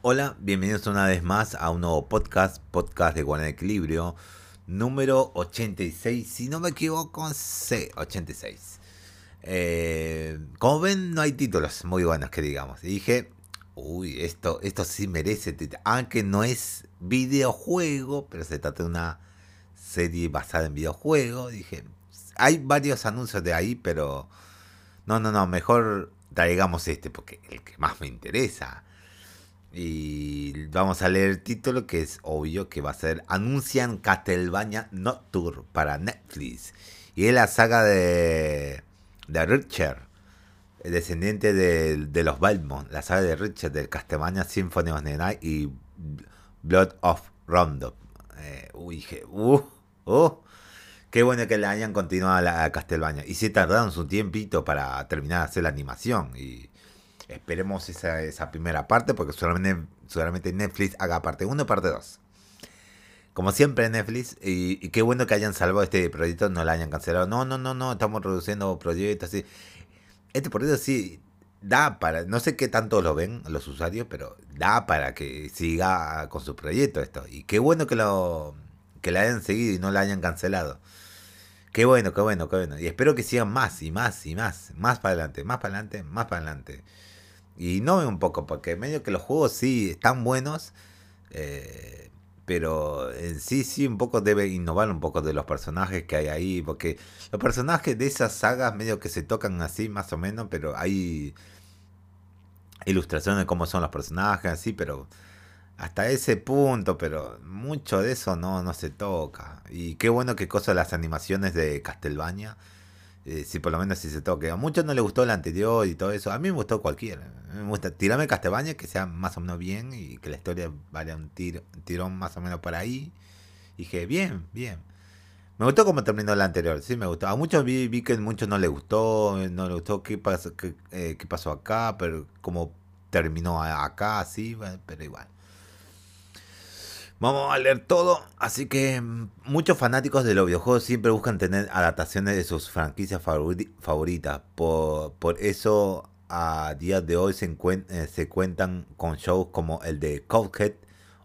Hola, bienvenidos una vez más a un nuevo podcast, podcast de Guardia Equilibrio, número 86, si no me equivoco, sí, 86. Eh, como ven, no hay títulos muy buenos que digamos. Y dije, uy, esto, esto sí merece, aunque no es videojuego, pero se trata de una serie basada en videojuego. Dije, hay varios anuncios de ahí, pero no, no, no, mejor traigamos este, porque el que más me interesa. Y vamos a leer el título que es obvio que va a ser Anuncian Castlevania Nocturne para Netflix. Y es la saga de, de Richard, descendiente de, los Belmont, la saga de Richard del Castlevania Symphony of the Night y Blood of Rondo. Eh, uy, uh, uh, qué bueno que le hayan continuado a, la, a Castlevania. Y se tardaron su tiempito para terminar de hacer la animación. Y Esperemos esa, esa primera parte porque seguramente, Netflix haga parte 1 y parte 2. Como siempre Netflix, y, qué bueno que hayan salvado este proyecto, no lo hayan cancelado. No, no, no, no, estamos reduciendo proyectos así. Este proyecto sí da para, no sé qué tanto lo ven los usuarios, pero da para que siga con su proyecto esto. Y qué bueno que lo que la hayan seguido y no la hayan cancelado. Qué bueno, qué bueno, qué bueno. Y espero que sigan más y más y más. Más para adelante, más para adelante, más para adelante. Y no un poco, porque medio que los juegos sí están buenos, eh, pero en sí sí un poco debe innovar un poco de los personajes que hay ahí, porque los personajes de esas sagas medio que se tocan así más o menos, pero hay ilustraciones de cómo son los personajes, así, pero hasta ese punto, pero mucho de eso no, no se toca. Y qué bueno que cosa las animaciones de Castlevania eh, si por lo menos si se toque. A muchos no les gustó el anterior y todo eso. A mí me gustó cualquiera. Me gusta tirarme Castebaña que sea más o menos bien y que la historia vaya un, tiro, tirón más o menos por ahí. Dije, bien, bien. Me gustó como terminó el anterior, sí, me gustó. A muchos vi, vi que a muchos no les gustó, no les gustó qué pasó, qué, eh, qué pasó acá, pero como terminó acá, sí, pero igual. Vamos a leer todo, así que mm, muchos fanáticos de los videojuegos siempre buscan tener adaptaciones de sus franquicias favoritas. Por, eso a día de hoy se, eh, se cuentan con shows como el de Cuphead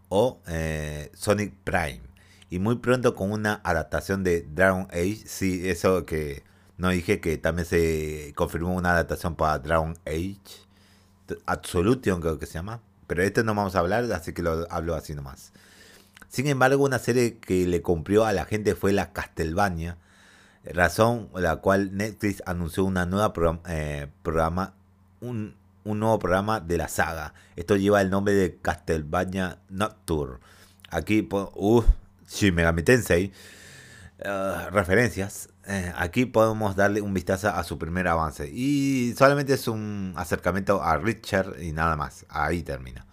o eh, Sonic Prime. Y muy pronto con una adaptación de Dragon Age. Sí, eso que no dije que también se confirmó una adaptación para Dragon Age. Absolution creo que se llama. Pero de esto no vamos a hablar, así que lo hablo así nomás. Sin embargo, una serie que le cumplió a la gente fue la Castlevania, razón la cual Netflix anunció una nueva eh, programa, un, nuevo programa de la saga. Esto lleva el nombre de Castlevania Nocturne. Aquí, uff, Shin Megami Tensei, uh, referencias. Eh, aquí podemos darle un vistazo a su primer avance. Y solamente es un acercamiento a Richard y nada más. Ahí termina.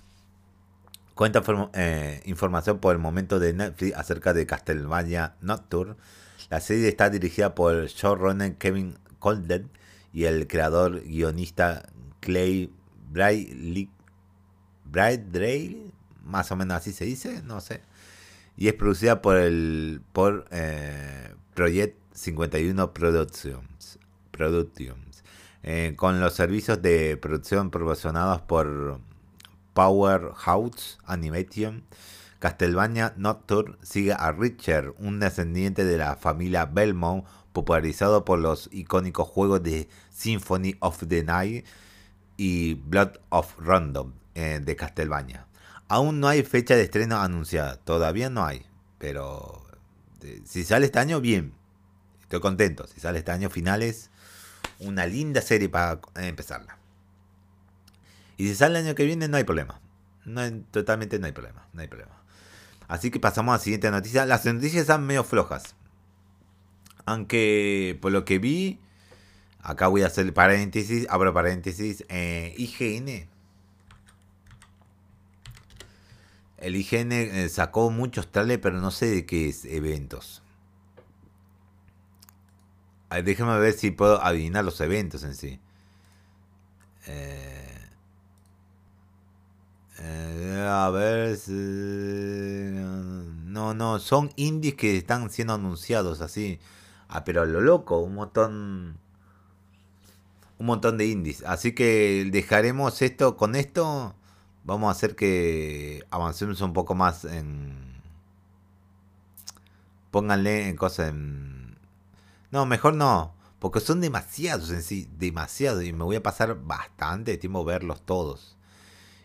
Cuenta eh, información por el momento de Netflix acerca de Castlevania Nocturne. La serie está dirigida por el showrunner Kevin Colden y el creador guionista Clay Bradley, más o menos así se dice, no sé. Y es producida por el por eh, Project 51 Productions, Productions eh, con los servicios de producción proporcionados por Powerhouse Animation, Castlevania Nocturne sigue a Richard, un descendiente de la familia Belmont, popularizado por los icónicos juegos de Symphony of the Night y Blood of Random eh, de Castlevania. Aún no hay fecha de estreno anunciada, todavía no hay, pero si sale este año, bien. Estoy contento. Si sale este año, finales, una linda serie para empezarla. Y si sale el año que viene, no hay problema. No, totalmente no hay problema. No hay problema. Así que pasamos a la siguiente noticia. Las noticias están medio flojas. Aunque por lo que vi, acá voy a hacer paréntesis, abro paréntesis, eh, IGN. El IGN eh, sacó muchos trailers, pero no sé de qué es eventos. déjame ver si puedo adivinar los eventos en sí. Eh, eh, a ver. no, no, son indies que están siendo anunciados así. Ah, pero a lo loco, un montón. Un montón de indies. Así que dejaremos esto con esto. Vamos a hacer que avancemos un poco más en... Pónganle en cosas en... No, mejor no. Porque son demasiados en sí. Demasiados. Y me voy a pasar bastante tiempo verlos todos.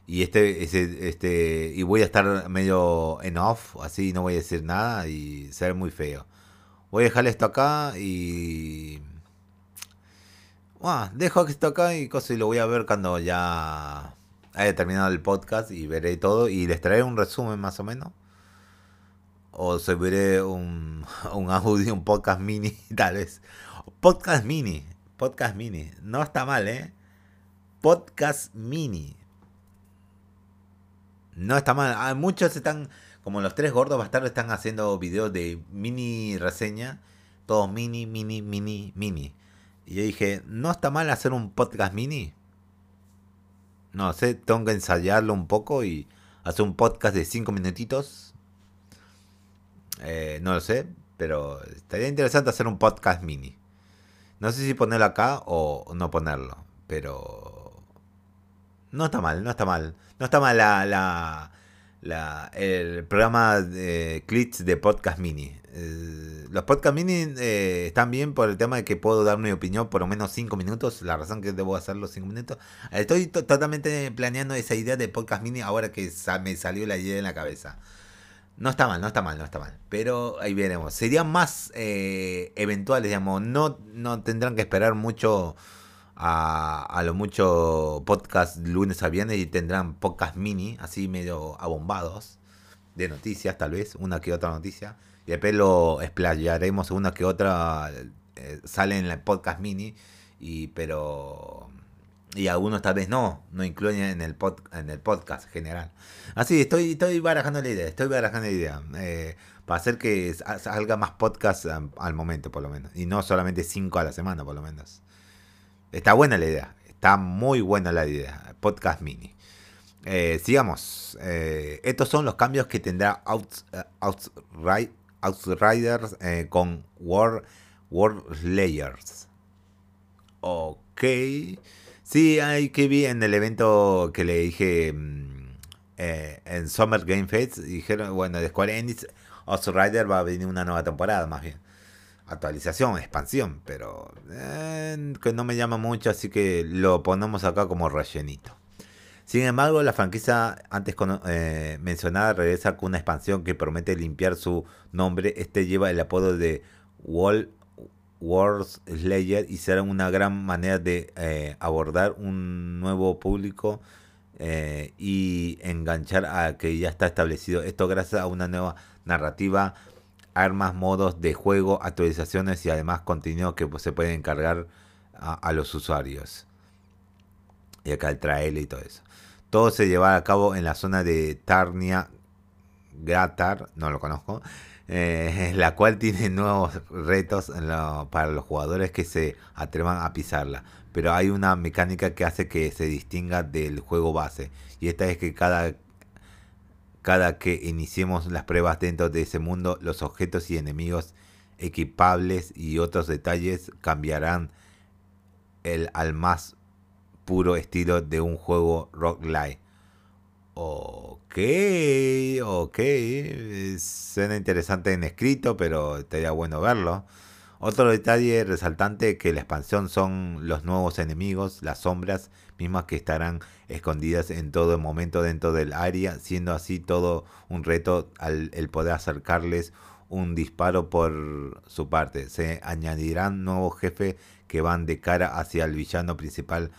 Y este, este, y voy a estar medio en off, así no voy a decir nada y ser muy feo. Voy a dejar esto acá y bueno, dejo esto acá y cosas y lo voy a ver cuando ya haya terminado el podcast y veré todo y les traeré un resumen más o menos. O subiré un, un audio, un podcast mini, tal vez. Podcast mini, podcast mini. No está mal, ¿eh? Podcast mini. No está mal. Ah, muchos están, como los tres gordos bastardos, están haciendo videos de mini reseña. Todos mini, mini, mini, mini. Y yo dije, ¿no está mal hacer un podcast mini? No sé, tengo que ensayarlo un poco y hacer un podcast de 5 minutitos. Eh, no lo sé, pero estaría interesante hacer un podcast mini. No sé si ponerlo acá o no ponerlo, pero no está mal, no está mal. No está mal la, la, la el programa de clips de podcast mini. Eh, los podcast mini eh, están bien por el tema de que puedo dar mi opinión por lo menos 5 minutos. La razón que debo hacer los 5 minutos. Estoy totalmente planeando esa idea de podcast mini ahora que me salió la idea en la cabeza. No está mal, no está mal, no está mal. Pero ahí veremos. Serían más eh, eventuales, digamos. No, no tendrán que esperar mucho a, a lo mucho podcast lunes a viernes y tendrán podcast mini, así medio abombados. De noticias, tal vez. Una que otra noticia y después lo explayaremos una que otra eh, sale en el podcast mini y pero y algunos tal vez no no incluyen en el pod, en el podcast general así estoy estoy barajando la idea estoy barajando la idea eh, para hacer que salga más podcast al, momento por lo menos y no solamente cinco a la semana por lo menos está buena la idea está muy buena la idea podcast mini eh, sigamos estos son los cambios que tendrá Outright Outriders eh, con World, World Slayers. Ok. Sí, hay que vi en el evento que le dije mm, eh, en Summer Game Fest. Dijeron, bueno, de Square Enix, Outrider va a venir una nueva temporada más bien. Actualización, expansión, pero eh, que no me llama mucho, así que lo ponemos acá como rellenito. Sin embargo, la franquicia antes eh, mencionada regresa con una expansión que promete limpiar su nombre. Este lleva el apodo de Wall Wars Slayer y será una gran manera de eh, abordar un nuevo público eh, y enganchar a que ya está establecido. Esto gracias a una nueva narrativa, armas, modos de juego, actualizaciones y además contenido que pues, se puede encargar a, los usuarios. Y acá el trailer y todo eso. Todo se llevará a cabo en la zona de Tarnia Gratar, no lo conozco, eh, la cual tiene nuevos retos para los jugadores que se atrevan a pisarla. Pero hay una mecánica que hace que se distinga del juego base. Y esta es que cada, cada que iniciemos las pruebas dentro de ese mundo, los objetos y enemigos equipables y otros detalles cambiarán el, al más puro estilo de un juego roguelike. Ok, ok. Suena interesante en escrito, pero estaría bueno verlo. Otro detalle resaltante que la expansión son los nuevos enemigos, las sombras, mismas que estarán escondidas en todo momento dentro del área, siendo así todo un reto al poder acercarles un disparo por su parte. Se añadirán nuevos jefes que van de cara hacia el villano principal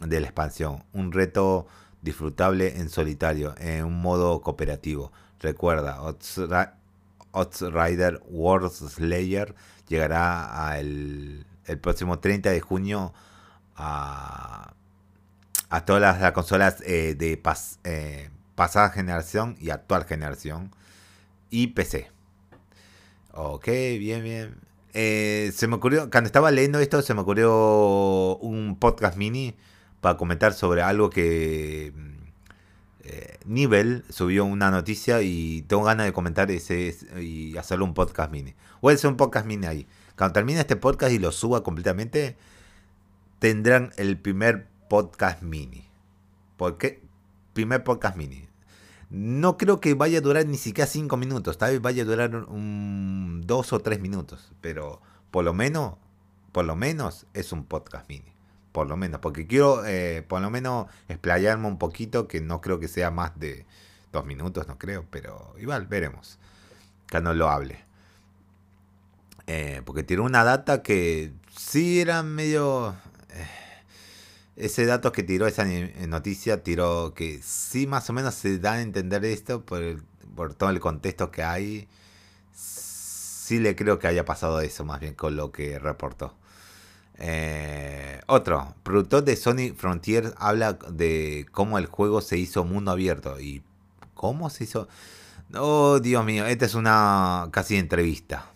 de la expansión. Un reto disfrutable en solitario, en un modo cooperativo. Recuerda, Rider World Slayer llegará el, próximo 30 de junio a, a todas las, consolas eh, de eh, pasada generación y actual generación y PC. Ok, bien, bien. Eh, se me ocurrió, cuando estaba leyendo esto, se me ocurrió un podcast mini para comentar sobre algo que eh, Nivel subió una noticia y tengo ganas de comentar ese y hacerlo un podcast mini. Voy a hacer un podcast mini ahí. Cuando termine este podcast y lo suba completamente, tendrán el primer podcast mini. ¿Por qué? primer podcast mini. No creo que vaya a durar ni siquiera 5 minutos, tal vez vaya a durar 2 o 3 minutos, pero por lo menos, por lo menos es un podcast mini. Por lo menos, porque quiero eh, por lo menos explayarme un poquito, que no creo que sea más de 2 minutos, no creo, pero igual veremos. Que no lo hable. Eh, porque tiró una data que sí era medio... Eh, ese dato que tiró esa noticia, tiró que sí más o menos se da a entender esto por, por todo el contexto que hay. Sí le creo que haya pasado eso más bien con lo que reportó. Eh, otro, productor de Sony Frontier habla de cómo el juego se hizo mundo abierto. ¿Y cómo se hizo? Oh, Dios mío, esta es una casi entrevista.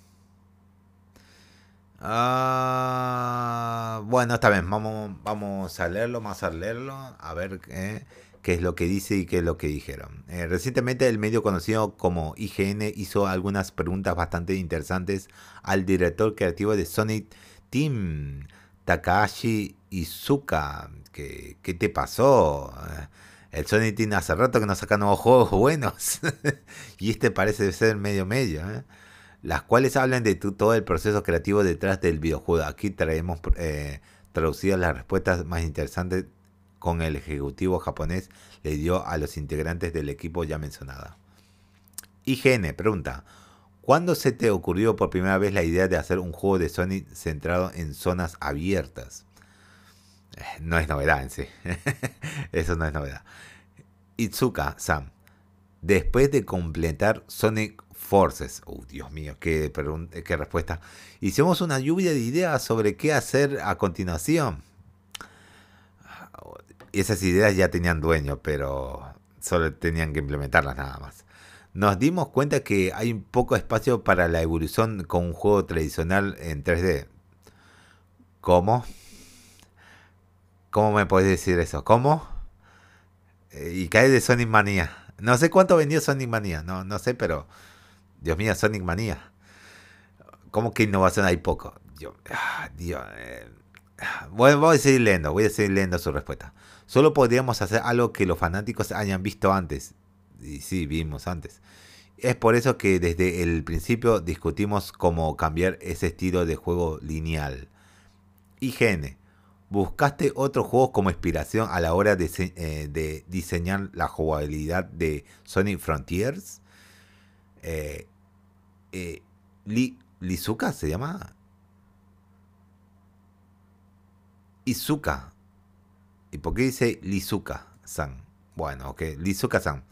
Ah, bueno, está bien, vamos, vamos a leerlo, vamos a leerlo, a ver qué es lo que dice y qué es lo que dijeron. Eh, recientemente el medio conocido como IGN hizo algunas preguntas bastante interesantes al director creativo de Sonic Team, Takashi Izuka. ¿Qué, qué te pasó? Eh, el Sonic Team hace rato que no saca nuevos juegos buenos y este parece ser medio medio. ¿eh? las cuales hablan de todo el proceso creativo detrás del videojuego. Aquí traemos eh, traducidas las respuestas más interesantes con el ejecutivo japonés le dio a los integrantes del equipo ya mencionada. IGN pregunta, ¿cuándo se te ocurrió por primera vez la idea de hacer un juego de Sonic centrado en zonas abiertas? Eh, no es novedad en sí. Eso no es novedad. Itsuka Sam. Después de completar Sonic Forces. Oh, Dios mío, qué, qué respuesta. Hicimos una lluvia de ideas sobre qué hacer a continuación. Esas ideas ya tenían dueño, pero solo tenían que implementarlas nada más. Nos dimos cuenta que hay poco espacio para la evolución con un juego tradicional en 3D. ¿Cómo? ¿Cómo me puedes decir eso? ¿Cómo? Eh, y cae de Sonic Manía. No sé cuánto vendió Sonic Manía, no, no sé, pero Dios mío, Sonic Manía. ¿Cómo que innovación hay poco? Yo, ah, Dios, eh, bueno, voy a seguir leyendo, voy a seguir leyendo su respuesta. Solo podríamos hacer algo que los fanáticos hayan visto antes. Y sí, vimos antes. Es por eso que desde el principio discutimos cómo cambiar ese estilo de juego lineal. IGN. ¿Buscaste otros juegos como inspiración a la hora de, eh, de diseñar la jugabilidad de Sonic Frontiers? Eh, eh, Lizuka se llama. Izuka. ¿Y por qué dice Lizuka-san? Bueno, ok, Lizuka-san.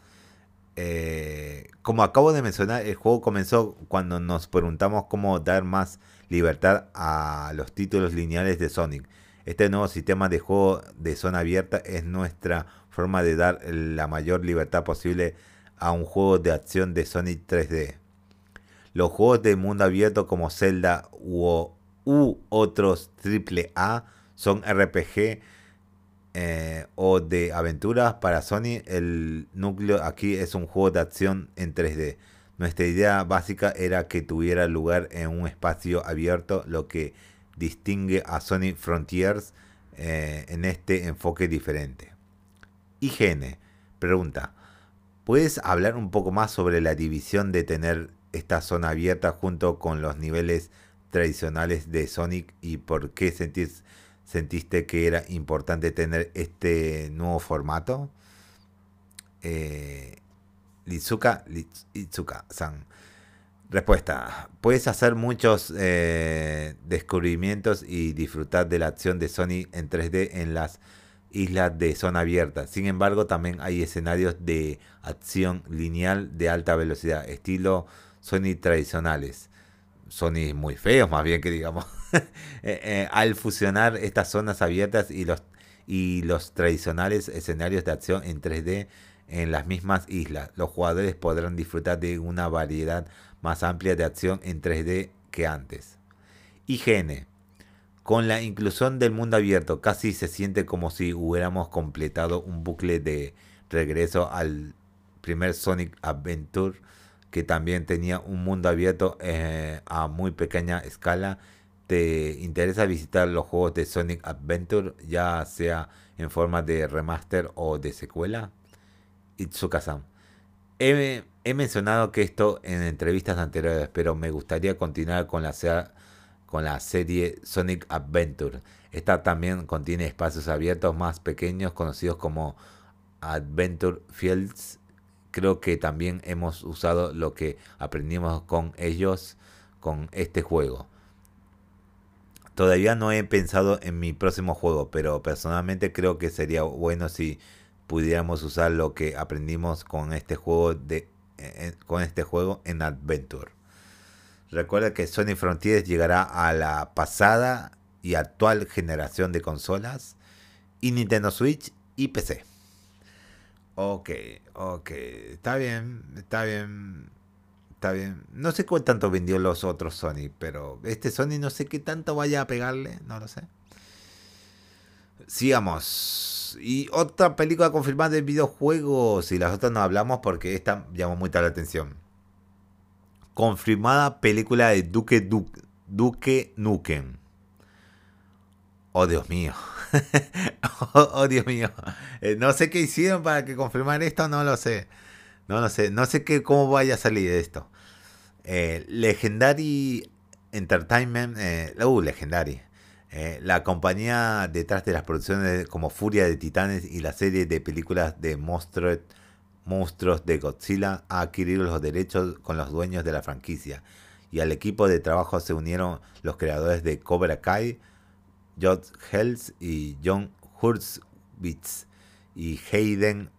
Eh, como acabo de mencionar, el juego comenzó cuando nos preguntamos cómo dar más libertad a los títulos lineales de Sonic. Este nuevo sistema de juego de zona abierta es nuestra forma de dar la mayor libertad posible a un juego de acción de Sonic 3D. Los juegos de mundo abierto como Zelda u, otros AAA son RPG eh, o de aventuras para Sony. El núcleo aquí es un juego de acción en 3D. Nuestra idea básica era que tuviera lugar en un espacio abierto, lo que distingue a Sony Frontiers eh, en este enfoque diferente. IGN pregunta, ¿puedes hablar un poco más sobre la división de tener esta zona abierta junto con los niveles tradicionales de Sonic y por qué sentiste que era importante tener este nuevo formato? Eh, Lizuka, san Respuesta. Puedes hacer muchos eh, descubrimientos y disfrutar de la acción de Sonic en 3D en las islas de zona abierta. Sin embargo, también hay escenarios de acción lineal de alta velocidad, estilo Sony tradicionales. Sony muy feos, más bien que digamos. Eh, eh, al fusionar estas zonas abiertas y los, y los tradicionales escenarios de acción en 3D en las mismas islas, los jugadores podrán disfrutar de una variedad más amplia de acción en 3D que antes. IGN. Con la inclusión del mundo abierto, casi se siente como si hubiéramos completado un bucle de regreso al primer Sonic Adventure que también tenía un mundo abierto eh, a muy pequeña escala. ¿Te interesa visitar los juegos de Sonic Adventure, ya sea en forma de remaster o de secuela? Itsuka-san. He, he, mencionado que esto en entrevistas anteriores, pero me gustaría continuar con la, con la serie Sonic Adventure. Esta también contiene espacios abiertos más pequeños conocidos como Adventure Fields. Creo que también hemos usado lo que aprendimos con ellos con este juego. Todavía no he pensado en mi próximo juego, pero personalmente creo que sería bueno si pudiéramos usar lo que aprendimos con este juego de eh, eh, con este juego en Adventure. Recuerda que Sony Frontiers llegará a la pasada y actual generación de consolas y Nintendo Switch y PC. Ok, ok, está bien, está bien, está bien. No sé cuánto vendió los otros Sony, pero este Sony no sé qué tanto vaya a pegarle, no lo sé. Sigamos. Y otra película confirmada de videojuegos. Y las otras no hablamos porque esta llamó mucha la atención. Confirmada película de Duque, Duque, Duque Nukem. Oh, Dios mío. Oh, oh, Dios mío. Eh, no sé qué hicieron para que confirmar esto, no lo sé. No lo sé. No sé qué, cómo vaya a salir esto. Eh, Legendary Entertainment. Eh, uh, Legendary. Eh, la compañía detrás de las producciones como Furia de Titanes y la serie de películas de monstruos, monstruos de Godzilla ha adquirido los derechos con los dueños de la franquicia. Y al equipo de trabajo se unieron los creadores de Cobra Kai, Josh Hells y John Hurwitz y Hayden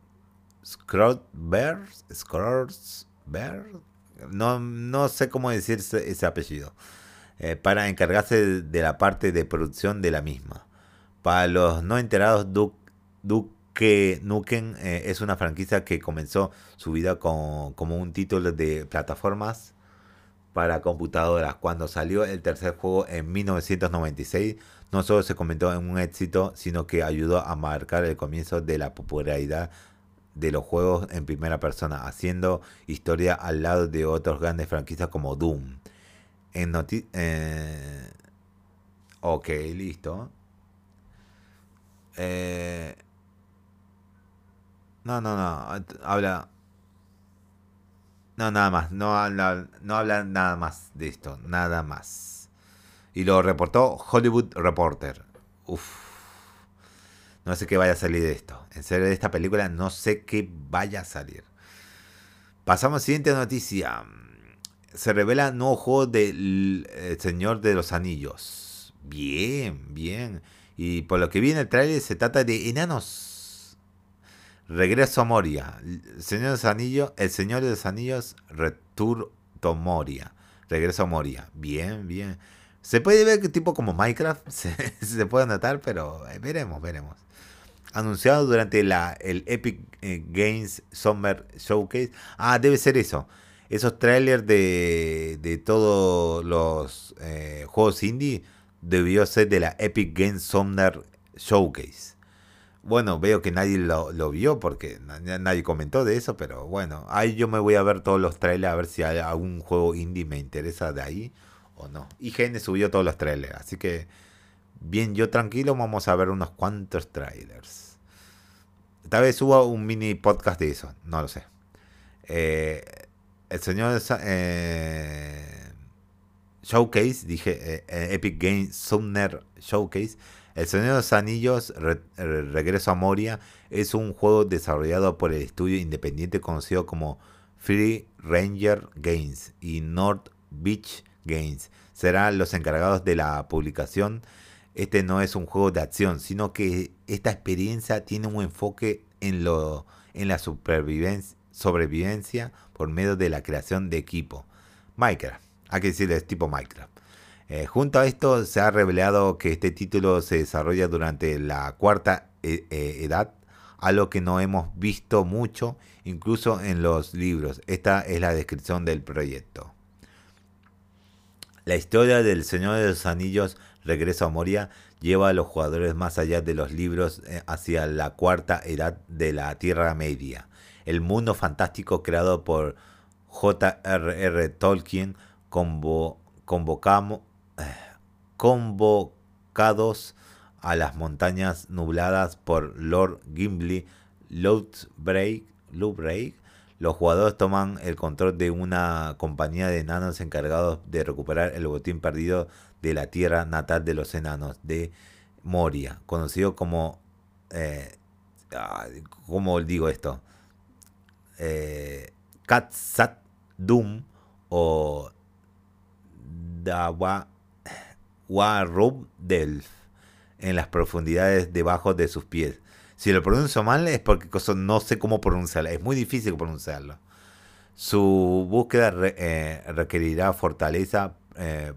Scrotberg, no, no sé cómo decir ese, apellido, eh, para encargarse de la parte de producción de la misma. Para los no enterados, Duke, Nukem eh, es una franquicia que comenzó su vida como un título de plataformas para computadoras. Cuando salió el tercer juego en 1996, no solo se comentó en un éxito, sino que ayudó a marcar el comienzo de la popularidad de los juegos en primera persona, haciendo historia al lado de otros grandes franquicias como Doom. En noti eh, ok, listo. Eh, no, no, no. Habla. No, nada más. No habla, no habla nada más de esto. Nada más. Y lo reportó Hollywood Reporter. Uf. No sé qué vaya a salir de esto. En serio, de esta película no sé qué vaya a salir. Pasamos a la siguiente noticia. Se revela nuevo juego del Señor de los Anillos. Bien, bien. Y por lo que vi en el trailer se trata de enanos. Regreso a Moria. El Señor de los Anillos, el Señor de los Anillos, Return to Moria. Regreso a Moria. Bien, bien. Se puede ver que tipo como Minecraft se, se puede notar, pero eh, veremos, veremos anunciado durante la, el Epic eh, Games Summer Showcase. Ah, debe ser eso. Esos trailers de, de todos los eh, juegos indie debió ser de la Epic Games Summer Showcase. Bueno, veo que nadie lo, vio porque nadie comentó de eso, pero bueno, ahí yo me voy a ver todos los trailers a ver si hay algún juego indie me interesa de ahí o no. IGN subió todos los trailers, así que bien, yo tranquilo, vamos a ver unos cuantos trailers. Tal vez hubo un mini podcast de eso, no lo sé. Eh, el señor eh, Showcase, dije eh, Epic Games Sumner Showcase. El Señor de los Anillos Regreso a Moria es un juego desarrollado por el estudio independiente conocido como Free Ranger Games y North Beach Games. Serán los encargados de la publicación este no es un juego de acción, sino que esta experiencia tiene un enfoque en, lo, en la supervivencia, sobrevivencia por medio de la creación de equipo. Minecraft, hay que decirle, es tipo Minecraft. Eh, junto a esto se ha revelado que este título se desarrolla durante la cuarta eh, edad, algo que no hemos visto mucho, incluso en los libros. Esta es la descripción del proyecto. La historia del Señor de los Anillos Regreso a Moria lleva a los jugadores más allá de los libros eh, hacia la cuarta edad de la Tierra Media. El mundo fantástico creado por J.R.R. Tolkien eh, convocados a las montañas nubladas por Lord Gimli, Lothbrok, Loop Break, los jugadores toman el control de una compañía de enanos encargados de recuperar el botín perdido de la tierra natal de los enanos de Moria, conocido como... Eh, ¿Cómo digo esto? Eh, Doom o Dawa Warub Delf en las profundidades debajo de sus pies. Si lo pronuncio mal es porque no sé cómo pronunciarlo. Es muy difícil pronunciarlo. Su búsqueda eh, requerirá fortaleza eh,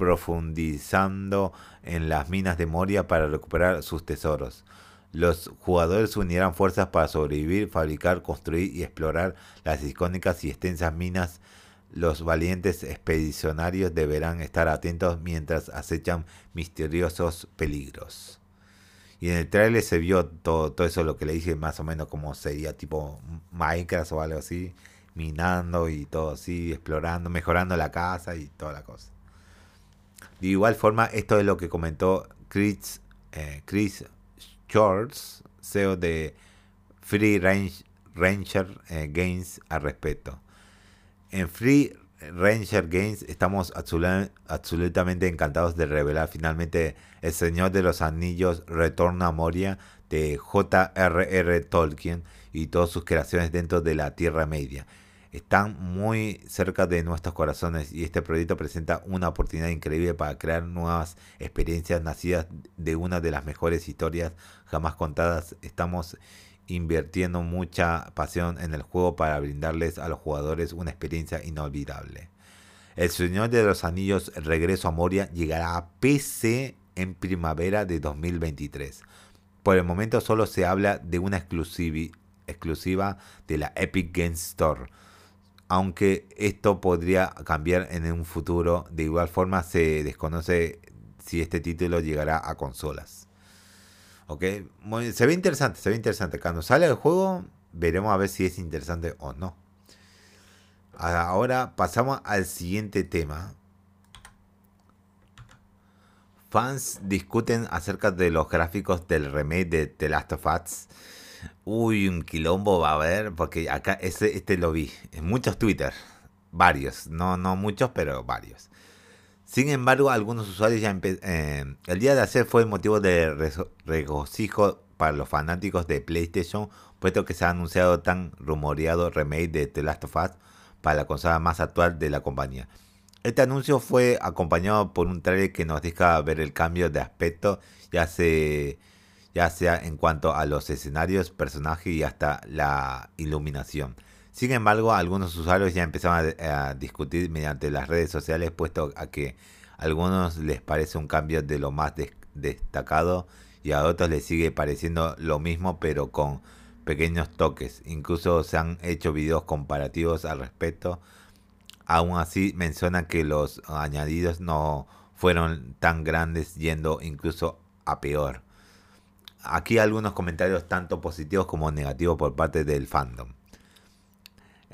profundizando en las minas de Moria para recuperar sus tesoros. Los jugadores unirán fuerzas para sobrevivir, fabricar, construir y explorar las icónicas y extensas minas. Los valientes expedicionarios deberán estar atentos mientras acechan misteriosos peligros. Y en el trailer se vio todo, eso, lo que le dije, más o menos como sería tipo Minecraft o algo así, minando y todo así, explorando, mejorando la casa y toda la cosa. De igual forma, esto es lo que comentó Chris, eh, Chris Shorts, CEO de Free Range, Ranger eh, Games al respecto. En Free Ranger Games estamos absolutamente encantados de revelar finalmente El Señor de los Anillos Retorna a Moria de J.R.R. Tolkien y todas sus creaciones dentro de la Tierra Media. Están muy cerca de nuestros corazones y este proyecto presenta una oportunidad increíble para crear nuevas experiencias nacidas de una de las mejores historias jamás contadas. Estamos invirtiendo mucha pasión en el juego para brindarles a los jugadores una experiencia inolvidable. El Señor de los Anillos Regreso a Moria llegará a PC en primavera de 2023. Por el momento solo se habla de una exclusiva de la Epic Games Store, aunque esto podría cambiar en un futuro. De igual forma se desconoce si este título llegará a consolas. Ok, se ve interesante, se ve interesante. Cuando sale el juego, veremos a ver si es interesante o no. Ahora pasamos al siguiente tema. Fans discuten acerca de los gráficos del remake de The Last of Us. Uy, un quilombo va a haber, porque acá este, este lo vi en muchos Twitter, varios, no, no muchos, pero varios. Sin embargo, algunos usuarios ya eh, el día de ayer fue motivo de regocijo para los fanáticos de PlayStation, puesto que se ha anunciado tan rumoreado remake de The Last of Us para la consola más actual de la compañía. Este anuncio fue acompañado por un trailer que nos deja ver el cambio de aspecto, ya, sea en cuanto a los escenarios, personajes y hasta la iluminación. Sin embargo, algunos usuarios ya empezaron a, discutir mediante las redes sociales, puesto a que a algunos les parece un cambio de lo más destacado y a otros les sigue pareciendo lo mismo, pero con pequeños toques. Incluso se han hecho videos comparativos al respecto. Aún así, mencionan que los añadidos no fueron tan grandes, yendo incluso a peor. Aquí algunos comentarios tanto positivos como negativos por parte del fandom.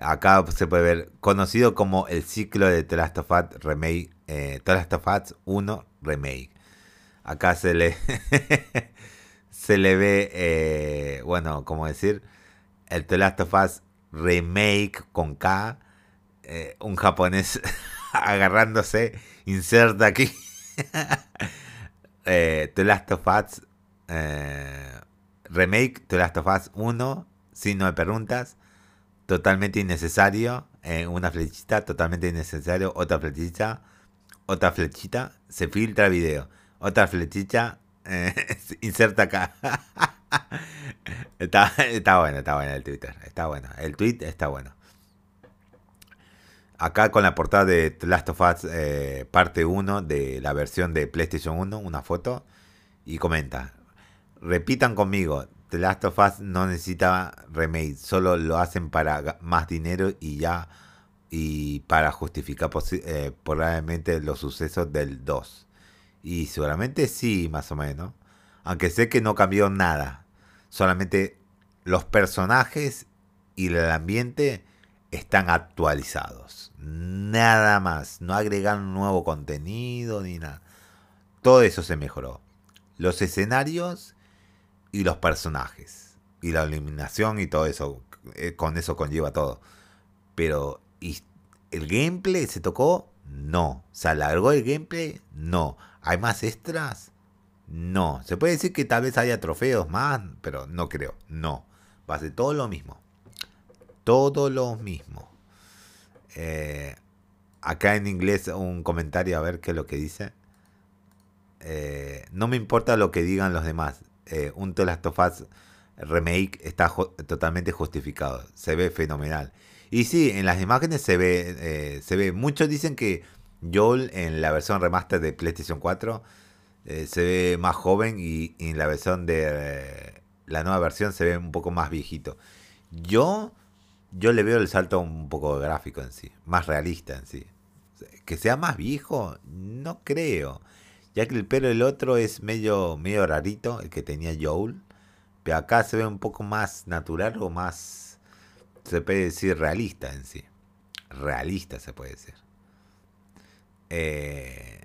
Acá se puede ver, conocido como el ciclo de The Last of Us Remake, eh, The Last of Us 1 Remake. Acá se le, se le ve, eh, bueno, como decir, el The Last of Us Remake con K, eh, un japonés agarrándose, inserta aquí. eh, The Last of Us Remake, The Last of Us 1, si no me preguntas totalmente innecesario. Eh, una flechita, totalmente innecesario. Otra flechita, otra flechita. Se filtra video. Otra flechita, eh, inserta acá. está, está bueno, está bueno el Twitter. Está bueno. El tweet está bueno. Acá con la portada de The Last of Us eh, parte 1 de la versión de PlayStation 1, una foto. Y comenta. Repitan conmigo, The Last of Us no necesita remake, solo lo hacen para más dinero y ya y para justificar eh, probablemente los sucesos del 2. Y seguramente sí, más o menos. Aunque sé que no cambió nada. Solamente los personajes y el ambiente están actualizados. Nada más. No agregan nuevo contenido ni nada. Todo eso se mejoró. Los escenarios y los personajes. Y la iluminación y todo eso. eh, con eso conlleva todo. Pero, ¿y ¿el gameplay se tocó? No. ¿Se alargó el gameplay? No. ¿Hay más extras? No. Se puede decir que tal vez haya trofeos más, pero no creo. No. Va a ser todo lo mismo. Todo lo mismo. Eh, acá en inglés un comentario a ver qué es lo que dice. Eh, no me importa lo que digan los demás. Eh, un The Last remake está totalmente justificado. Se ve fenomenal. Y sí, en las imágenes se ve, eh, se ve. Muchos dicen que Joel en la versión remaster de PlayStation 4 se ve más joven y, en la versión de la nueva versión se ve un poco más viejito. Yo, yo le veo el salto un poco gráfico en sí, más realista en sí. Que sea más viejo, no creo. Ya que el pelo del otro es medio, medio rarito, el que tenía Joel. Pero acá se ve un poco más natural o más, se puede decir, realista en sí. Realista se puede decir. Eh,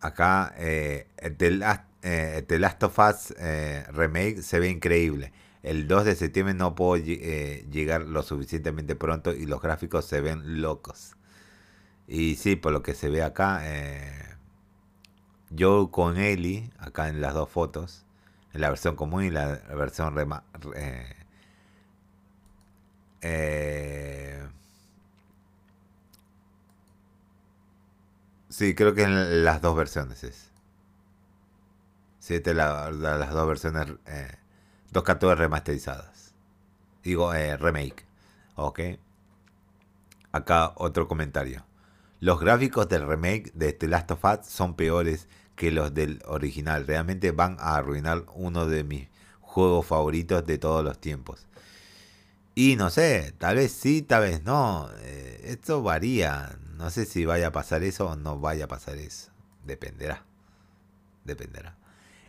acá eh, The, Last, eh, Last of Us eh, Remake se ve increíble. El 2 de septiembre no puedo llegar lo suficientemente pronto y los gráficos se ven locos. Y sí, por lo que se ve acá, eh, yo con Eli, acá en las dos fotos, en la versión común y la versión rema, eh, eh, sí, creo que en las dos versiones es. Sí, las dos versiones, dos capturas remasterizadas. Digo, remake. Ok. Acá otro comentario. Los gráficos del remake de The Last of Us son peores que los del original. Realmente van a arruinar uno de mis juegos favoritos de todos los tiempos. Y no sé, tal vez sí, tal vez no. Eh, esto varía. No sé si vaya a pasar eso o no vaya a pasar eso. Dependerá. Dependerá.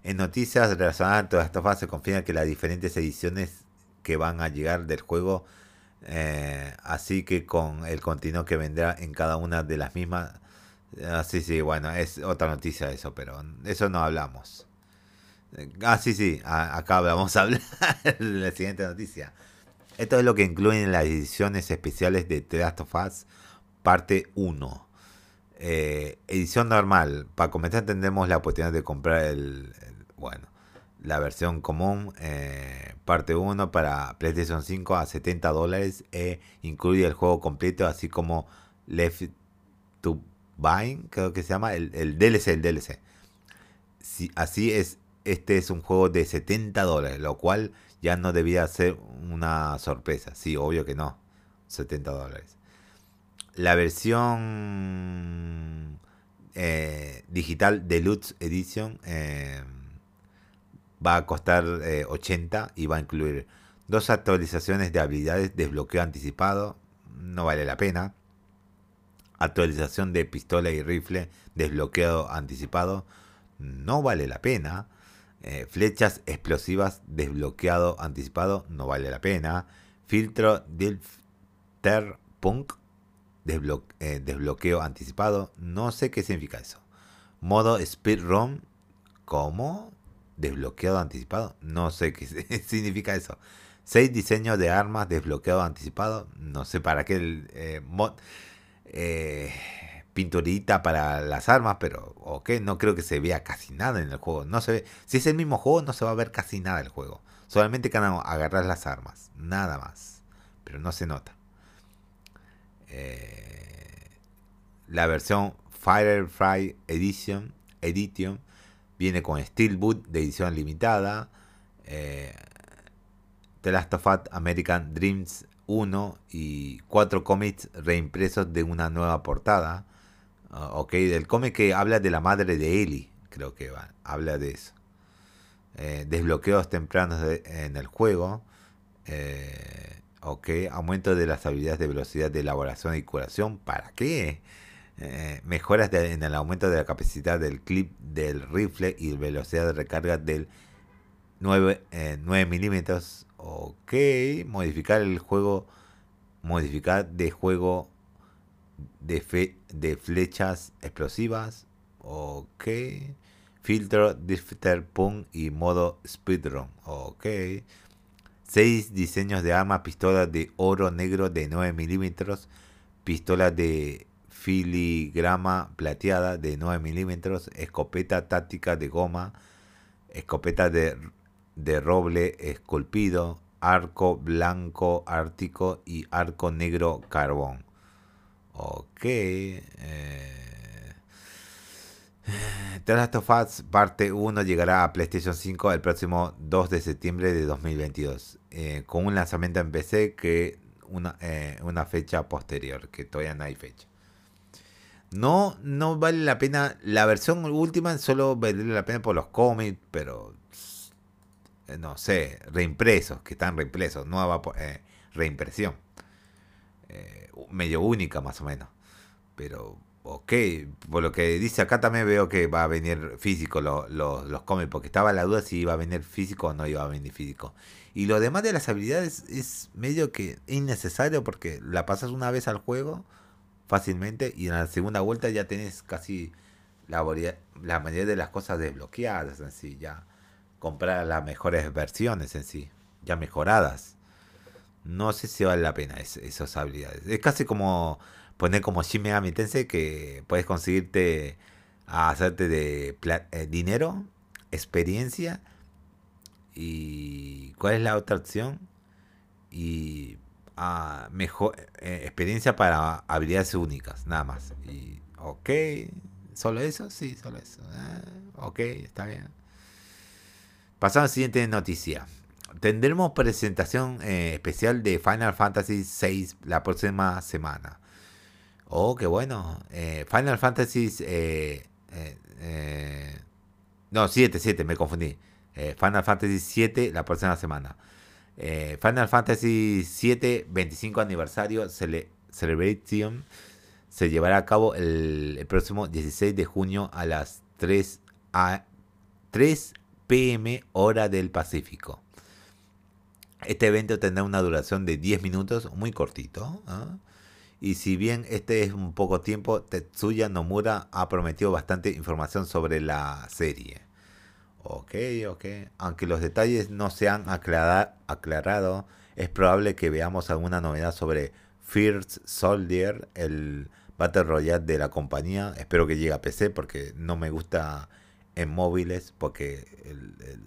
En noticias relacionadas a toda esta fase se confirma que las diferentes ediciones que van a llegar del juego eh, así que con el continuo que vendrá en cada una de las mismas. Ah, sí, sí, bueno, es otra noticia eso, pero eso no hablamos. Ah, sí, sí, acá vamos a hablar la siguiente noticia. Esto es lo que incluyen las ediciones especiales de The Last of Us, parte 1. Eh, edición normal. Para comenzar, tendremos la oportunidad de comprar el bueno, la versión común, eh, parte 1 para PlayStation 5 a 70 dólares e incluye el juego completo, así como Left to Bind, creo que se llama, el, DLC, el DLC. Si, así es, este es un juego de 70 dólares, lo cual ya no debía ser una sorpresa. Sí, obvio que no, 70 dólares. La versión eh, digital Deluxe Edition... Eh, va a costar 80 eh, y va a incluir dos actualizaciones de habilidades, desbloqueo anticipado, no vale la pena. Actualización de pistola y rifle, desbloqueo anticipado, no vale la pena. Eh, flechas explosivas, desbloqueado anticipado, no vale la pena. Filtro Dilfter Punk, eh, desbloqueo anticipado, no sé qué significa eso. Modo Speedrun, ¿cómo? Desbloqueado anticipado. No sé qué significa eso. Seis diseños de armas desbloqueado anticipado. No sé para qué el eh, mod. Eh, pinturita para las armas, pero ok, no creo que se vea casi nada en el juego. No se. Si es el mismo juego, no se va a ver casi nada el juego. Solamente agarrar las armas. Nada más. Pero no se nota. Eh, la versión Firefly Edition, Edition Viene con Steelbook de edición limitada. Eh, The Last of Us American Dreams 1 y cuatro cómics reimpresos de una nueva portada. Ah, ok, del cómic que habla de la madre de Ellie, creo que va, habla de eso. Eh, desbloqueos tempranos en el juego. Eh, ok, aumento de las habilidades de velocidad de elaboración y curación. ¿Para qué? Eh, mejoras en el aumento de la capacidad del clip del rifle y velocidad de recarga del 9, 9 eh, milímetros. Ok, modificar el juego, modificar de juego de, fe, de flechas explosivas. Ok, filtro, drifter, punk y modo speedrun. Ok. 6 diseños de armas, pistolas de oro negro de 9 milímetros, pistolas de filigrama plateada de 9 milímetros, escopeta táctica de goma, escopeta de, de roble esculpido, arco blanco ártico y arco negro carbón. Ok. Eh, The Last parte 1 llegará a PlayStation 5 el próximo 2 de septiembre de 2022, eh, con un lanzamiento en PC que una, eh, una fecha posterior, que todavía no hay fecha. No, no vale la pena, la versión última solo vale la pena por los cómics, pero eh, no sé, reimpresos, que están reimpresos, nueva reimpresión. medio única más o menos. Pero ok, por lo que dice acá también veo que va a venir físico los cómics, porque estaba la duda si iba a venir físico o no iba a venir físico. Y lo demás de las habilidades es medio que innecesario porque la pasas una vez al juego fácilmente y en la segunda vuelta ya tenés casi la, la mayoría de las cosas desbloqueadas en sí, ya comprar las mejores versiones en sí, ya mejoradas. No sé si vale la pena esas habilidades. Es casi como poner como Shin Megami que puedes conseguirte hacerte de eh, dinero, experiencia y ¿cuál es la otra opción? Y mejor eh, experiencia para habilidades únicas, nada más. Y ok, solo eso, sí, solo eso. Ah, ok, está bien. Pasamos a la siguiente noticia. Tendremos presentación eh, especial de Final Fantasy VI la próxima semana. Oh, qué bueno. Eh, Final Fantasy... No, 7, 7, me confundí. Final Fantasy 7 la próxima semana. Final Fantasy 7, 25 aniversario Celebration, se llevará a cabo el, próximo 16 de junio a las 3, a, 3 pm hora del Pacífico. Este evento tendrá una duración de 10 minutos, muy cortito. ¿ah? Y si bien este es un poco tiempo, Tetsuya Nomura ha prometido bastante información sobre la serie. Ok, ok. Aunque los detalles no se han aclarado, es probable que veamos alguna novedad sobre First Soldier, el Battle Royale de la compañía. Espero que llegue a PC porque no me gusta en móviles porque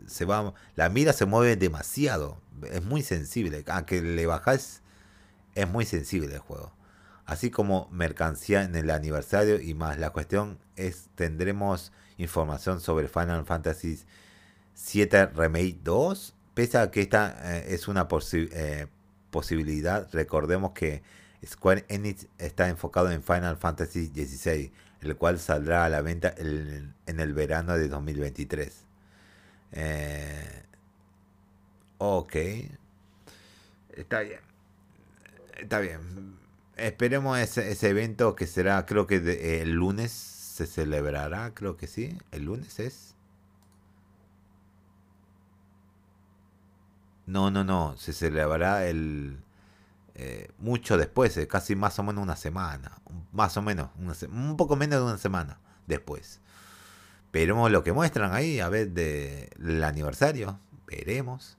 se va, la mira se mueve demasiado. Es muy sensible. Aunque le bajas, es muy sensible el juego así como mercancía en el aniversario y más. La cuestión es, tendremos información sobre Final Fantasy VII Remake 2. Pese a que esta eh, es una eh, posibilidad, recordemos que Square Enix está enfocado en Final Fantasy XVI, el cual saldrá a la venta en el verano de 2023. Eh, ok. Está bien. Está bien esperemos ese, ese evento que será, creo que el lunes se celebrará, creo que sí. El lunes es. No, no, no, se celebrará el eh, mucho después, eh, casi más o menos una semana, más o menos, un poco menos de una semana después. Veremos lo que muestran ahí, a ver del aniversario, veremos.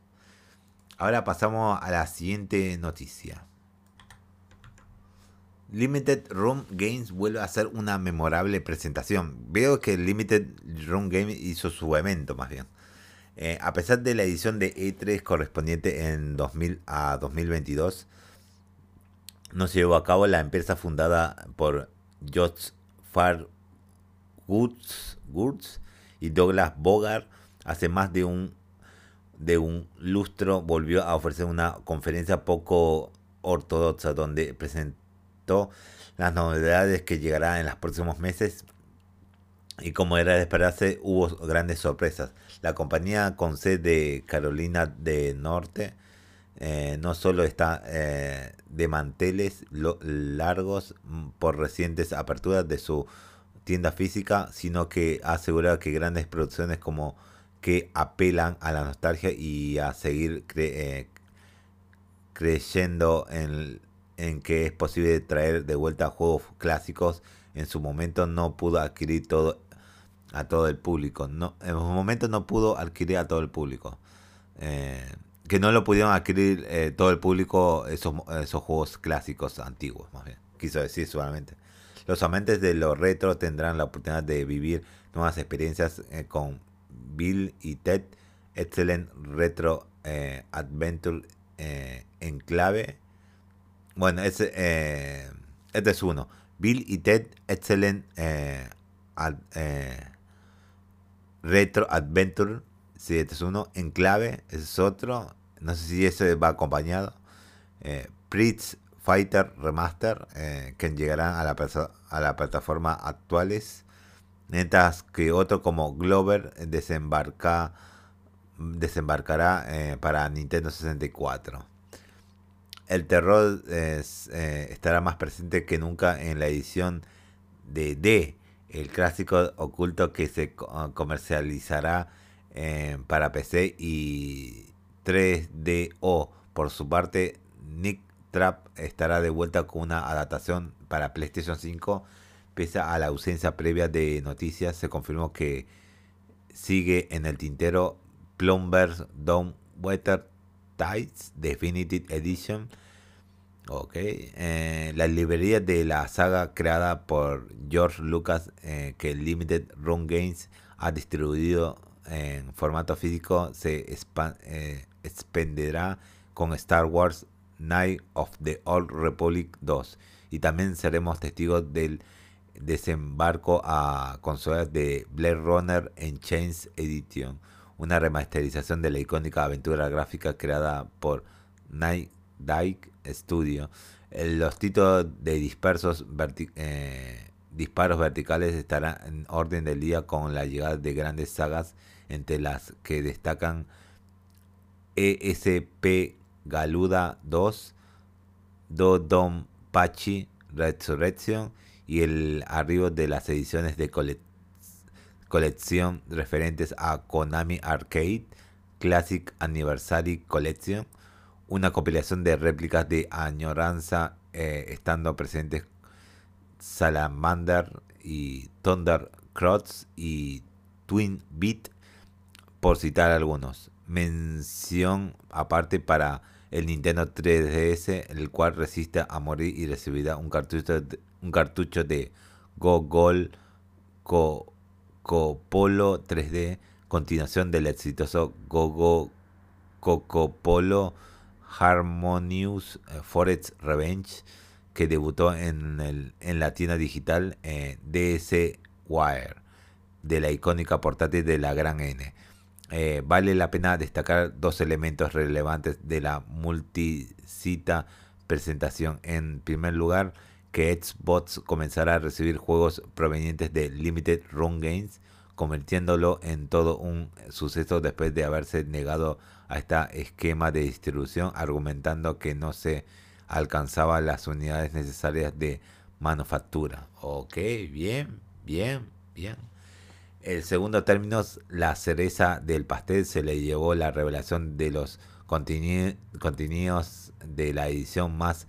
Ahora pasamos a la siguiente noticia. Limited Room Games vuelve a hacer una memorable presentación. Veo que Limited Room Games hizo su evento más bien. Eh, a pesar de la edición de E3 correspondiente en 2000 a 2022, no se llevó a cabo la empresa fundada por Josh Far Goods y Douglas Bogart hace más de un de un lustro volvió a ofrecer una conferencia poco ortodoxa donde presentó las novedades que llegarán en los próximos meses y como era de esperarse hubo grandes sorpresas. La compañía con sede de Carolina del Norte eh, no solo está eh, de manteles largos por recientes aperturas de su tienda física, sino que ha asegurado que grandes producciones como que apelan a la nostalgia y a seguir eh, creyendo en en que es posible traer de vuelta juegos clásicos. En su momento no pudo adquirir todo a todo el público. No, en un momento no pudo adquirir a todo el público. Eh, que no lo pudieron adquirir eh, todo el público esos, esos juegos clásicos antiguos, más bien. Quiso decir solamente. Los amantes de lo retro tendrán la oportunidad de vivir nuevas experiencias eh, con Bill y Ted Excellent Retro Adventure en clave. Bueno, ese, este es uno. Bill y Ted Excellent Retro Adventure si este es uno. En clave, ese es otro. No sé si ese va acompañado. Eh, Pritz Fighter Remaster, eh, que llegarán a la, a la plataforma actuales. Mientras que otro como Glover desembarca, desembarcará eh, para Nintendo 64. El terror eh, estará más presente que nunca en la edición de D, el clásico oculto que se comercializará eh, para PC y 3DO. Por su parte, Nick Trap estará de vuelta con una adaptación para PlayStation 5. Pese a la ausencia previa de noticias, se confirmó que sigue en el tintero Plumbers Down Weather Tides Definitive Edition. Ok, eh, la librería de la saga creada por George Lucas, eh, que Limited Run Games ha distribuido en formato físico se eh, expenderá con Star Wars Night of the Old Republic 2 y también seremos testigos del desembarco a consolas de Blade Runner en Chains Edition, una remasterización de la icónica aventura gráfica creada por Night Dyke Studio. Los títulos de dispersos eh, disparos verticales estarán en orden del día con la llegada de grandes sagas entre las que destacan ESP Galuda 2, Dodon Pachi Resurrection y el arribo de las ediciones de colección referentes a Konami Arcade Classic Anniversary Collection, una compilación de réplicas de añoranza eh, estando presentes Salamander y Thunder Cross y Twin Beat por citar algunos. Mención aparte para el Nintendo 3DS, el cual resiste a morir y recibirá un cartucho de, un cartucho de Go Gol Coco Polo 3D, continuación del exitoso Go Go Coco Polo Harmonious eh, Forest Revenge, que debutó en, el, en la tienda digital eh, DS Wire de la icónica portátil de la Gran N. Eh, vale la pena destacar dos elementos relevantes de la multicita presentación. En primer lugar, que Xbox comenzará a recibir juegos provenientes de Limited Run Games, convirtiéndolo en todo un suceso después de haberse negado a este esquema de distribución, argumentando que no se alcanzaban las unidades necesarias de manufactura. Ok, bien, bien, bien. El segundo término, la cereza del pastel, se le llevó la revelación de los contenidos de la edición más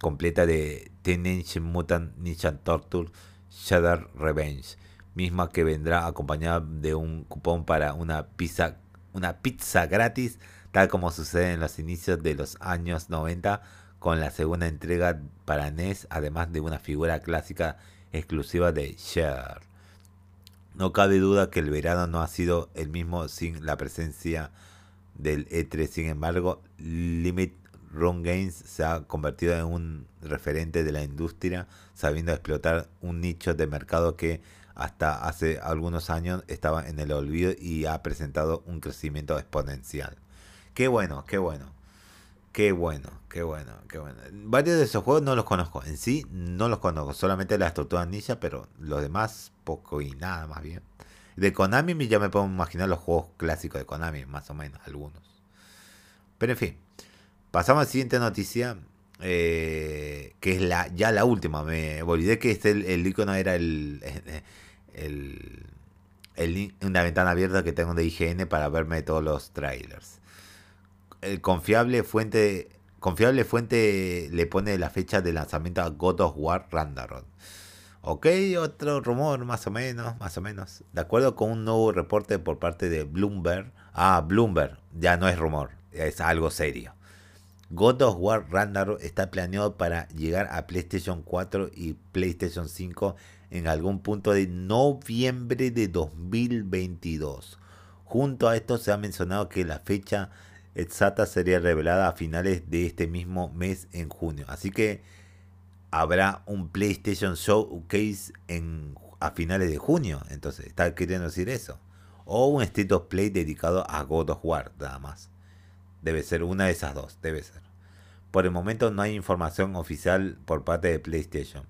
completa de Teenage Mutant Ninja Turtle Shadow Revenge, misma que vendrá acompañada de un cupón para una pizza, una pizza gratis, tal como sucede en los inicios de los años 90 con la segunda entrega para NES, además de una figura clásica exclusiva de Shadow. No cabe duda que el verano no ha sido el mismo sin la presencia del E3. Sin embargo, Limit Run Games se ha convertido en un referente de la industria, sabiendo explotar un nicho de mercado que hasta hace algunos años estaba en el olvido y ha presentado un crecimiento exponencial. Qué bueno, qué bueno. Qué bueno, qué bueno, qué bueno. Varios de esos juegos no los conozco. En sí no los conozco. Solamente las tortugas ninja, pero los demás poco y nada más bien. De Konami ya me puedo imaginar los juegos clásicos de Konami, más o menos, algunos. Pero en fin. Pasamos a la siguiente noticia. Eh, que es la ya la última. Me olvidé que este, el, icono era el, el, una ventana abierta que tengo de IGN para verme todos los trailers el confiable fuente confiable fuente le pone la fecha de lanzamiento a God of War Ragnarok. Ok, otro rumor, más o menos, más o menos. De acuerdo con un nuevo reporte por parte de Bloomberg. Ah, Bloomberg, ya no es rumor, es algo serio. God of War Ragnarok está planeado para llegar a PlayStation 4 y PlayStation 5 en algún punto de noviembre de 2022. Junto a esto se ha mencionado que la fecha exacta sería revelada a finales de este mismo mes en junio. Así que habrá un PlayStation Showcase en, a finales de junio. Entonces, está queriendo decir eso. O un State of Play dedicado a God of War, nada más. Debe ser una de esas dos, debe ser. Por el momento no hay información oficial por parte de PlayStation.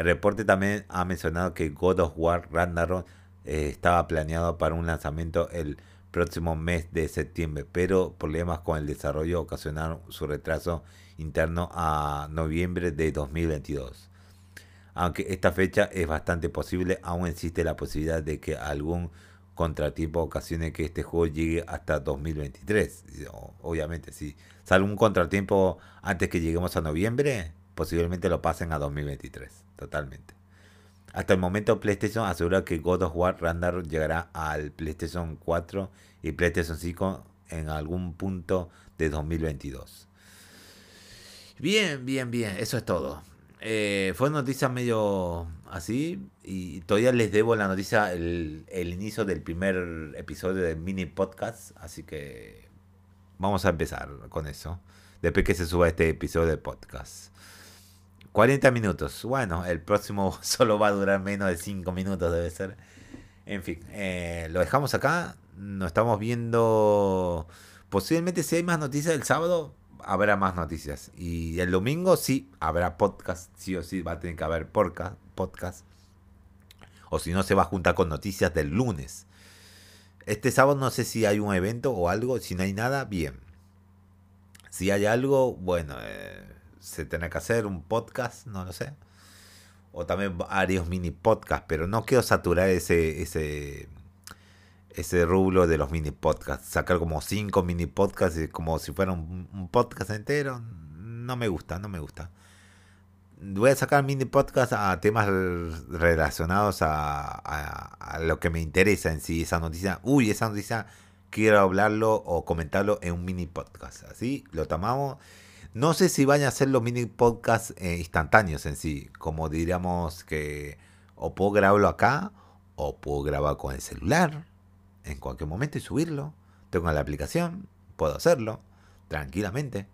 El reporte también ha mencionado que God of War Ragnarok eh, estaba planeado para un lanzamiento el próximo mes de septiembre, pero problemas con el desarrollo ocasionaron su retraso interno a noviembre de 2022. Aunque esta fecha es bastante posible, aún existe la posibilidad de que algún contratiempo ocasione que este juego llegue hasta 2023. Obviamente, si sale un contratiempo antes que lleguemos a noviembre, posiblemente lo pasen a 2023, totalmente. Hasta el momento PlayStation asegura que God of War Ragnarok llegará al PlayStation 4 y PlayStation 5 en algún punto de 2022. Bien, bien, bien, eso es todo. Eh, fue noticia medio así y todavía les debo la noticia el, el inicio del primer episodio del mini podcast, así que vamos a empezar con eso. Después que se suba este episodio de podcast. 40 minutos. Bueno, el próximo solo va a durar menos de 5 minutos, debe ser. En fin, eh, lo dejamos acá. Nos estamos viendo. Posiblemente si hay más noticias el sábado, habrá más noticias. Y el domingo sí, habrá podcast. Sí o sí va a tener que haber podcast. O si no, se va a juntar con noticias del lunes. Este sábado no sé si hay un evento o algo. Si no hay nada, bien. Si hay algo, bueno, eh, se tendrá que hacer un podcast, no lo sé. O también varios mini podcasts, pero no quiero saturar ese, ese, ese rublo de los mini podcasts. Sacar como cinco mini podcasts como si fuera un, podcast entero. No me gusta, no me gusta. Voy a sacar mini podcasts a temas relacionados a, a, lo que me interesa en sí. Esa noticia, uy, esa noticia quiero hablarlo o comentarlo en un mini podcast. Así lo tomamos no sé si vayan a ser los mini podcasts eh, instantáneos en sí, como diríamos que o puedo grabarlo acá o puedo grabar con el celular en cualquier momento y subirlo. Tengo la aplicación, puedo hacerlo tranquilamente.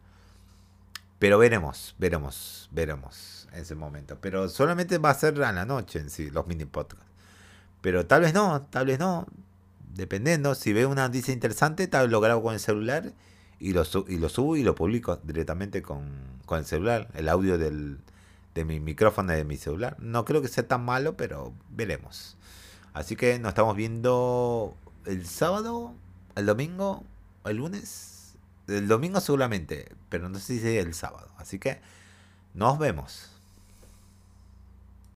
Pero veremos, veremos, veremos en ese momento. Pero solamente va a ser a la noche en sí, los mini podcasts. Pero tal vez no, tal vez no. Dependiendo, si veo una noticia interesante, tal vez lo grabo con el celular y lo, y lo subo y lo publico directamente con, con el celular, el audio del, de mi micrófono de mi celular. No creo que sea tan malo, pero veremos. Así que nos estamos viendo el sábado, el domingo, el lunes. El domingo seguramente, pero no sé si es el sábado. Así que nos vemos.